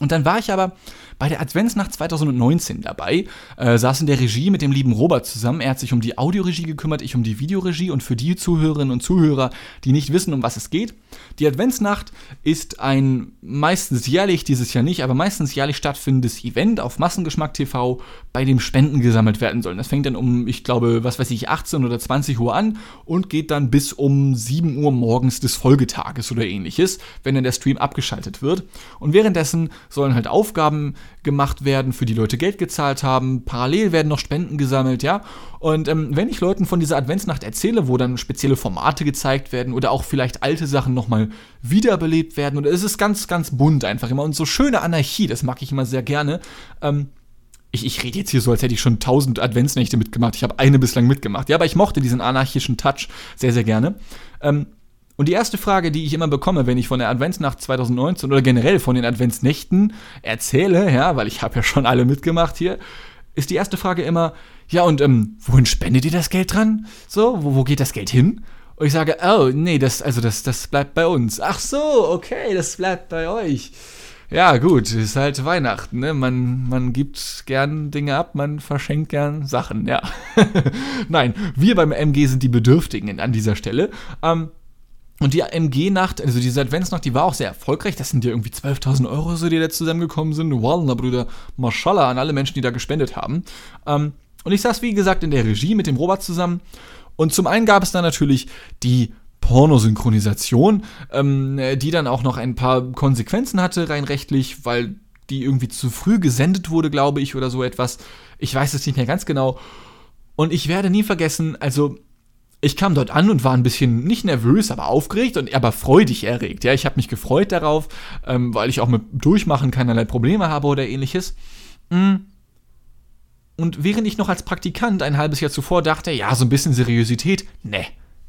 Und dann war ich aber bei der Adventsnacht 2019 dabei, äh, saß in der Regie mit dem lieben Robert zusammen. Er hat sich um die Audioregie gekümmert, ich um die Videoregie. Und für die Zuhörerinnen und Zuhörer, die nicht wissen, um was es geht, die Adventsnacht ist ein meistens jährlich, dieses Jahr nicht, aber meistens jährlich stattfindendes Event auf Massengeschmack TV, bei dem Spenden gesammelt werden sollen. Das fängt dann um, ich glaube, was weiß ich, 18 oder 20 Uhr an und geht dann bis um 7 Uhr morgens des Folgetages oder ähnliches, wenn dann der Stream abgeschaltet wird. Und währenddessen sollen halt Aufgaben gemacht werden, für die Leute Geld gezahlt haben. Parallel werden noch Spenden gesammelt, ja. Und ähm, wenn ich Leuten von dieser Adventsnacht erzähle, wo dann spezielle Formate gezeigt werden oder auch vielleicht alte Sachen nochmal wiederbelebt werden, oder es ist ganz, ganz bunt einfach immer und so schöne Anarchie, das mag ich immer sehr gerne. Ähm, ich, ich rede jetzt hier so, als hätte ich schon tausend Adventsnächte mitgemacht. Ich habe eine bislang mitgemacht. Ja, aber ich mochte diesen anarchischen Touch sehr, sehr gerne. Ähm, und die erste Frage, die ich immer bekomme, wenn ich von der Adventsnacht 2019 oder generell von den Adventsnächten erzähle, ja, weil ich habe ja schon alle mitgemacht hier, ist die erste Frage immer, ja, und ähm, wohin spendet ihr das Geld dran? So, wo, wo geht das Geld hin? Und ich sage, oh, nee, das, also das, das bleibt bei uns. Ach so, okay, das bleibt bei euch. Ja, gut, ist halt Weihnachten, ne? Man, man gibt gern Dinge ab, man verschenkt gern Sachen, ja. Nein, wir beim MG sind die Bedürftigen an dieser Stelle. Ähm, und die MG-Nacht, also diese Adventsnacht, die war auch sehr erfolgreich. Das sind ja irgendwie 12.000 Euro, so die da zusammengekommen sind. Wallah, Brüder, Mashallah an alle Menschen, die da gespendet haben. Ähm, und ich saß, wie gesagt, in der Regie mit dem Robert zusammen. Und zum einen gab es dann natürlich die Pornosynchronisation, ähm, die dann auch noch ein paar Konsequenzen hatte, rein rechtlich, weil die irgendwie zu früh gesendet wurde, glaube ich, oder so etwas. Ich weiß es nicht mehr ganz genau. Und ich werde nie vergessen, also ich kam dort an und war ein bisschen nicht nervös, aber aufgeregt und aber freudig erregt. Ja, ich habe mich gefreut darauf, ähm, weil ich auch mit Durchmachen keinerlei Probleme habe oder ähnliches. Mm. Und während ich noch als Praktikant ein halbes Jahr zuvor dachte, ja, so ein bisschen Seriosität, ne,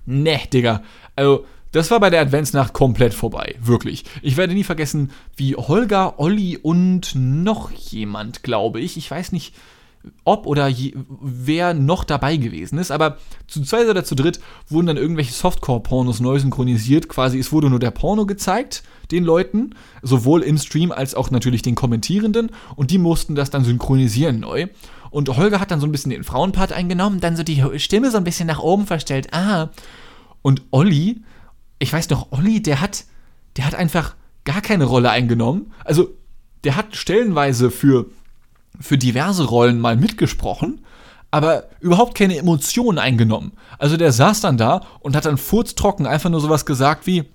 ne, Digga. Also, das war bei der Adventsnacht komplett vorbei, wirklich. Ich werde nie vergessen, wie Holger, Olli und noch jemand, glaube ich, ich weiß nicht, ob oder je, wer noch dabei gewesen ist. Aber zu zweit oder zu dritt wurden dann irgendwelche Softcore-Pornos neu synchronisiert. Quasi, es wurde nur der Porno gezeigt, den Leuten, sowohl im Stream als auch natürlich den Kommentierenden. Und die mussten das dann synchronisieren neu. Und Holger hat dann so ein bisschen den Frauenpart eingenommen, dann so die Stimme so ein bisschen nach oben verstellt. Ah. Und Olli, ich weiß noch, Olli, der hat, der hat einfach gar keine Rolle eingenommen. Also, der hat stellenweise für für diverse Rollen mal mitgesprochen, aber überhaupt keine Emotionen eingenommen. Also der saß dann da und hat dann furztrocken einfach nur sowas gesagt wie,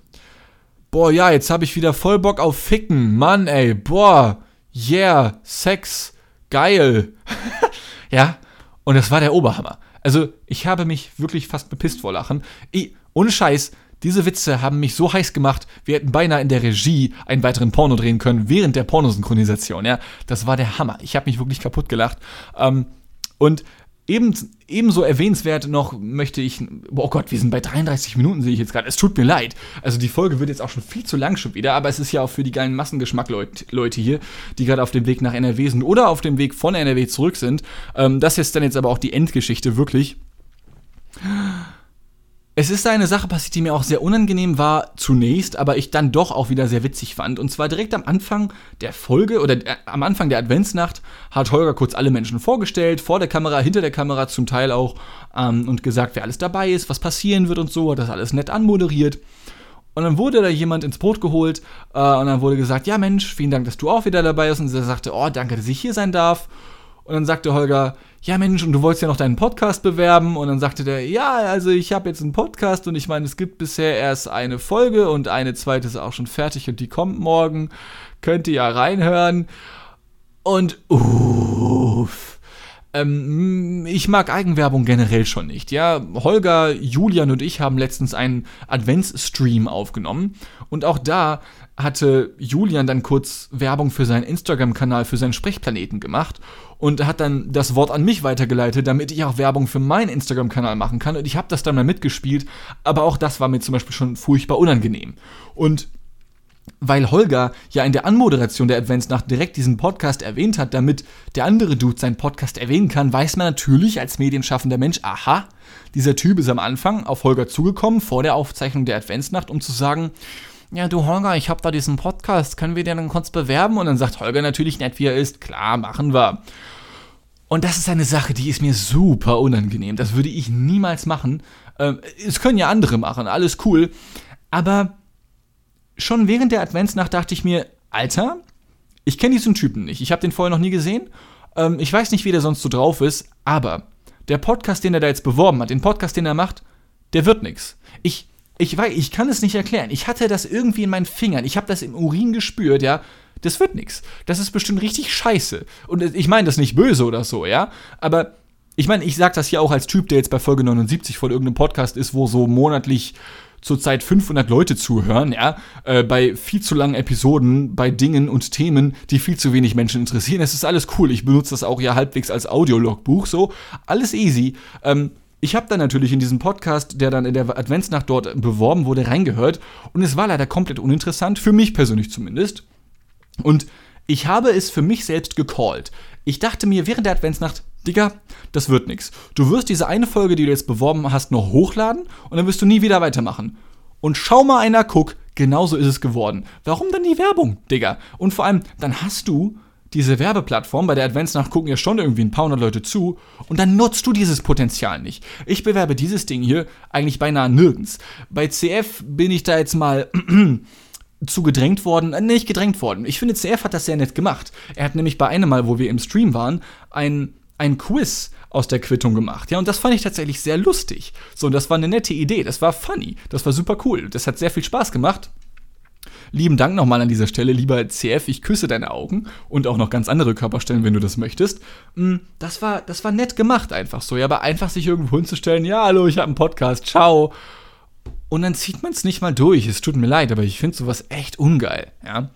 boah, ja, jetzt habe ich wieder voll Bock auf Ficken, Mann, ey, boah, yeah, Sex, geil. ja, und das war der Oberhammer. Also ich habe mich wirklich fast bepisst vor Lachen. Ich, ohne Scheiß, diese Witze haben mich so heiß gemacht, wir hätten beinahe in der Regie einen weiteren Porno drehen können während der Pornosynchronisation. Ja, das war der Hammer. Ich habe mich wirklich kaputt gelacht. Ähm, und Eben, ebenso erwähnenswert noch möchte ich, oh Gott, wir sind bei 33 Minuten, sehe ich jetzt gerade. Es tut mir leid. Also die Folge wird jetzt auch schon viel zu lang schon wieder, aber es ist ja auch für die geilen Massengeschmack-Leute hier, die gerade auf dem Weg nach NRW sind oder auf dem Weg von NRW zurück sind. Ähm, das ist dann jetzt aber auch die Endgeschichte, wirklich. Es ist eine Sache passiert, die mir auch sehr unangenehm war zunächst, aber ich dann doch auch wieder sehr witzig fand. Und zwar direkt am Anfang der Folge oder äh, am Anfang der Adventsnacht hat Holger kurz alle Menschen vorgestellt, vor der Kamera, hinter der Kamera zum Teil auch, ähm, und gesagt, wer alles dabei ist, was passieren wird und so, hat das alles nett anmoderiert. Und dann wurde da jemand ins Boot geholt äh, und dann wurde gesagt, ja Mensch, vielen Dank, dass du auch wieder dabei bist. Und er sagte, oh, danke, dass ich hier sein darf. Und dann sagte Holger, ja Mensch, und du wolltest ja noch deinen Podcast bewerben. Und dann sagte der, ja, also ich habe jetzt einen Podcast und ich meine, es gibt bisher erst eine Folge und eine zweite ist auch schon fertig und die kommt morgen. Könnt ihr ja reinhören. Und uff. Ähm, ich mag Eigenwerbung generell schon nicht. Ja, Holger, Julian und ich haben letztens einen Adventsstream aufgenommen und auch da hatte Julian dann kurz Werbung für seinen Instagram-Kanal, für seinen Sprechplaneten gemacht und hat dann das Wort an mich weitergeleitet, damit ich auch Werbung für meinen Instagram-Kanal machen kann. Und ich habe das dann mal mitgespielt, aber auch das war mir zum Beispiel schon furchtbar unangenehm. Und weil Holger ja in der Anmoderation der Adventsnacht direkt diesen Podcast erwähnt hat, damit der andere Dude seinen Podcast erwähnen kann, weiß man natürlich als medienschaffender Mensch, aha, dieser Typ ist am Anfang auf Holger zugekommen vor der Aufzeichnung der Adventsnacht, um zu sagen, ja, du Holger, ich habe da diesen Podcast, können wir den dann kurz bewerben? Und dann sagt Holger natürlich nett, wie er ist, klar, machen wir. Und das ist eine Sache, die ist mir super unangenehm. Das würde ich niemals machen. Ähm, es können ja andere machen, alles cool. Aber schon während der Adventsnacht dachte ich mir, Alter, ich kenne diesen Typen nicht. Ich habe den vorher noch nie gesehen. Ähm, ich weiß nicht, wie der sonst so drauf ist, aber der Podcast, den er da jetzt beworben hat, den Podcast, den er macht, der wird nix. Ich, ich weiß, ich kann es nicht erklären. Ich hatte das irgendwie in meinen Fingern. Ich habe das im Urin gespürt, ja. Das wird nix. Das ist bestimmt richtig scheiße. Und ich meine das nicht böse oder so, ja. Aber ich meine, ich sag das hier auch als Typ, der jetzt bei Folge 79 von irgendeinem Podcast ist, wo so monatlich zurzeit 500 Leute zuhören, ja, äh, bei viel zu langen Episoden, bei Dingen und Themen, die viel zu wenig Menschen interessieren. Es ist alles cool. Ich benutze das auch ja halbwegs als Audiologbuch, so. Alles easy. Ähm, ich habe dann natürlich in diesen Podcast, der dann in der Adventsnacht dort beworben wurde, reingehört und es war leider komplett uninteressant, für mich persönlich zumindest. Und ich habe es für mich selbst gecallt. Ich dachte mir während der Adventsnacht, Digga, das wird nix. Du wirst diese eine Folge, die du jetzt beworben hast, noch hochladen und dann wirst du nie wieder weitermachen. Und schau mal einer, guck, genauso ist es geworden. Warum dann die Werbung, Digga? Und vor allem, dann hast du diese Werbeplattform, bei der Adventsnacht gucken ja schon irgendwie ein paar hundert Leute zu und dann nutzt du dieses Potenzial nicht. Ich bewerbe dieses Ding hier eigentlich beinahe nirgends. Bei CF bin ich da jetzt mal zu gedrängt worden, äh, nicht gedrängt worden. Ich finde, CF hat das sehr nett gemacht. Er hat nämlich bei einem Mal, wo wir im Stream waren, ein, ein Quiz aus der Quittung gemacht. Ja, und das fand ich tatsächlich sehr lustig. So, und das war eine nette Idee. Das war funny. Das war super cool. Das hat sehr viel Spaß gemacht. Lieben Dank nochmal an dieser Stelle, lieber CF, ich küsse deine Augen und auch noch ganz andere Körperstellen, wenn du das möchtest. Mm, das war, das war nett gemacht einfach so, ja, aber einfach sich irgendwo hinzustellen, ja, hallo, ich habe einen Podcast, ciao. Und dann zieht man es nicht mal durch. Es tut mir leid, aber ich finde sowas echt ungeil, ja.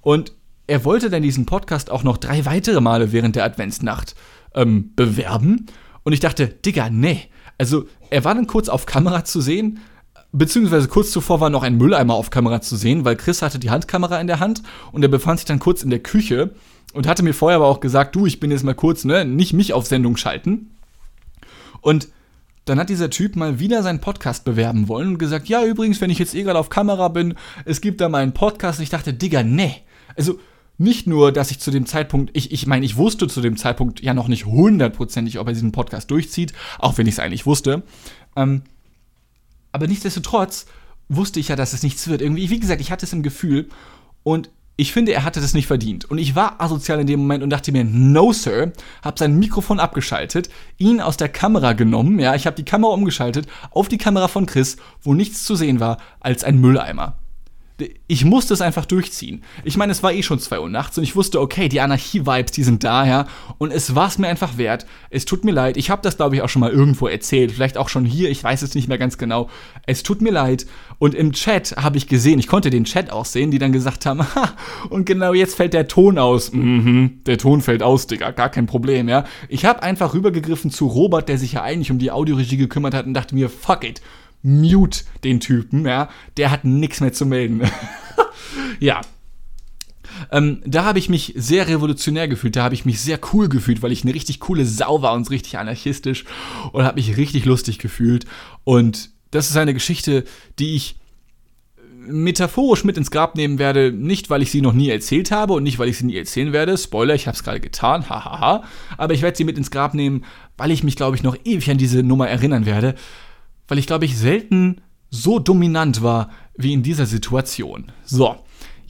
Und er wollte dann diesen Podcast auch noch drei weitere Male während der Adventsnacht ähm, bewerben. Und ich dachte, Digga, nee. Also, er war dann kurz auf Kamera zu sehen, Beziehungsweise kurz zuvor war noch ein Mülleimer auf Kamera zu sehen, weil Chris hatte die Handkamera in der Hand und er befand sich dann kurz in der Küche und hatte mir vorher aber auch gesagt, du, ich bin jetzt mal kurz, ne, nicht mich auf Sendung schalten. Und dann hat dieser Typ mal wieder seinen Podcast bewerben wollen und gesagt, ja, übrigens, wenn ich jetzt eh gerade auf Kamera bin, es gibt da mal einen Podcast. Und ich dachte, Digga, ne. Also, nicht nur, dass ich zu dem Zeitpunkt, ich, ich meine, ich wusste zu dem Zeitpunkt ja noch nicht hundertprozentig, ob er diesen Podcast durchzieht, auch wenn ich es eigentlich wusste. Ähm, aber nichtsdestotrotz wusste ich ja, dass es nichts wird. Irgendwie, wie gesagt, ich hatte es im Gefühl und ich finde, er hatte das nicht verdient. Und ich war asozial in dem Moment und dachte mir, no, Sir, hab sein Mikrofon abgeschaltet, ihn aus der Kamera genommen, ja, ich habe die Kamera umgeschaltet auf die Kamera von Chris, wo nichts zu sehen war als ein Mülleimer ich musste es einfach durchziehen. Ich meine, es war eh schon 2 Uhr nachts und ich wusste, okay, die Anarchie-Vibes, die sind da, ja. Und es war es mir einfach wert. Es tut mir leid. Ich habe das, glaube ich, auch schon mal irgendwo erzählt. Vielleicht auch schon hier. Ich weiß es nicht mehr ganz genau. Es tut mir leid. Und im Chat habe ich gesehen, ich konnte den Chat auch sehen, die dann gesagt haben, ha, und genau jetzt fällt der Ton aus. Mhm, der Ton fällt aus, Digga. Gar kein Problem, ja. Ich habe einfach rübergegriffen zu Robert, der sich ja eigentlich um die Audioregie gekümmert hat und dachte mir, fuck it mute den Typen, ja, der hat nichts mehr zu melden. ja. Ähm, da habe ich mich sehr revolutionär gefühlt, da habe ich mich sehr cool gefühlt, weil ich eine richtig coole Sau war und richtig anarchistisch und habe mich richtig lustig gefühlt. Und das ist eine Geschichte, die ich metaphorisch mit ins Grab nehmen werde, nicht weil ich sie noch nie erzählt habe und nicht weil ich sie nie erzählen werde. Spoiler, ich habe es gerade getan, hahaha. Aber ich werde sie mit ins Grab nehmen, weil ich mich, glaube ich, noch ewig an diese Nummer erinnern werde weil ich glaube ich selten so dominant war wie in dieser Situation. So,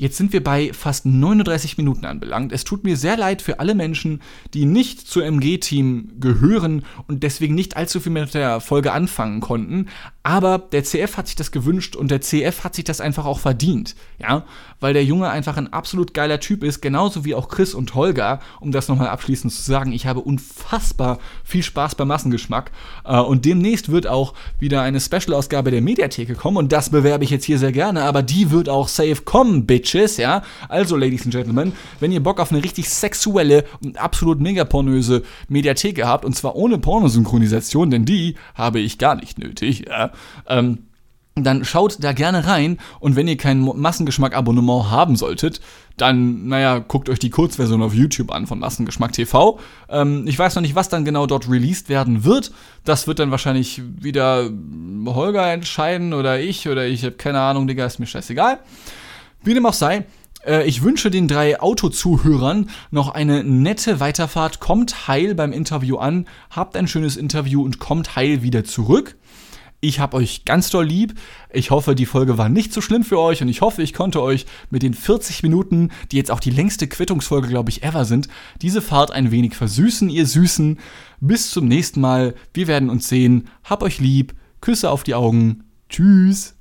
Jetzt sind wir bei fast 39 Minuten anbelangt. Es tut mir sehr leid für alle Menschen, die nicht zur MG-Team gehören und deswegen nicht allzu viel mit der Folge anfangen konnten. Aber der CF hat sich das gewünscht und der CF hat sich das einfach auch verdient. Ja, weil der Junge einfach ein absolut geiler Typ ist, genauso wie auch Chris und Holger, um das nochmal abschließend zu sagen. Ich habe unfassbar viel Spaß beim Massengeschmack äh, und demnächst wird auch wieder eine Special-Ausgabe der Mediatheke kommen und das bewerbe ich jetzt hier sehr gerne, aber die wird auch safe kommen, Bitches, ja. Also, Ladies and Gentlemen, wenn ihr Bock auf eine richtig sexuelle und absolut megapornöse Mediatheke habt und zwar ohne Pornosynchronisation, denn die habe ich gar nicht nötig, ja. Ähm, dann schaut da gerne rein und wenn ihr kein Massengeschmack-Abonnement haben solltet, dann, naja, guckt euch die Kurzversion auf YouTube an von Massengeschmack TV. Ähm, ich weiß noch nicht, was dann genau dort released werden wird. Das wird dann wahrscheinlich wieder Holger entscheiden oder ich oder ich habe keine Ahnung, Digga, ist mir scheißegal. Wie dem auch sei, äh, ich wünsche den drei Autozuhörern noch eine nette Weiterfahrt. Kommt heil beim Interview an, habt ein schönes Interview und kommt heil wieder zurück. Ich hab euch ganz doll lieb. Ich hoffe, die Folge war nicht so schlimm für euch und ich hoffe, ich konnte euch mit den 40 Minuten, die jetzt auch die längste Quittungsfolge, glaube ich, ever sind, diese Fahrt ein wenig versüßen, ihr Süßen. Bis zum nächsten Mal. Wir werden uns sehen. Hab euch lieb. Küsse auf die Augen. Tschüss.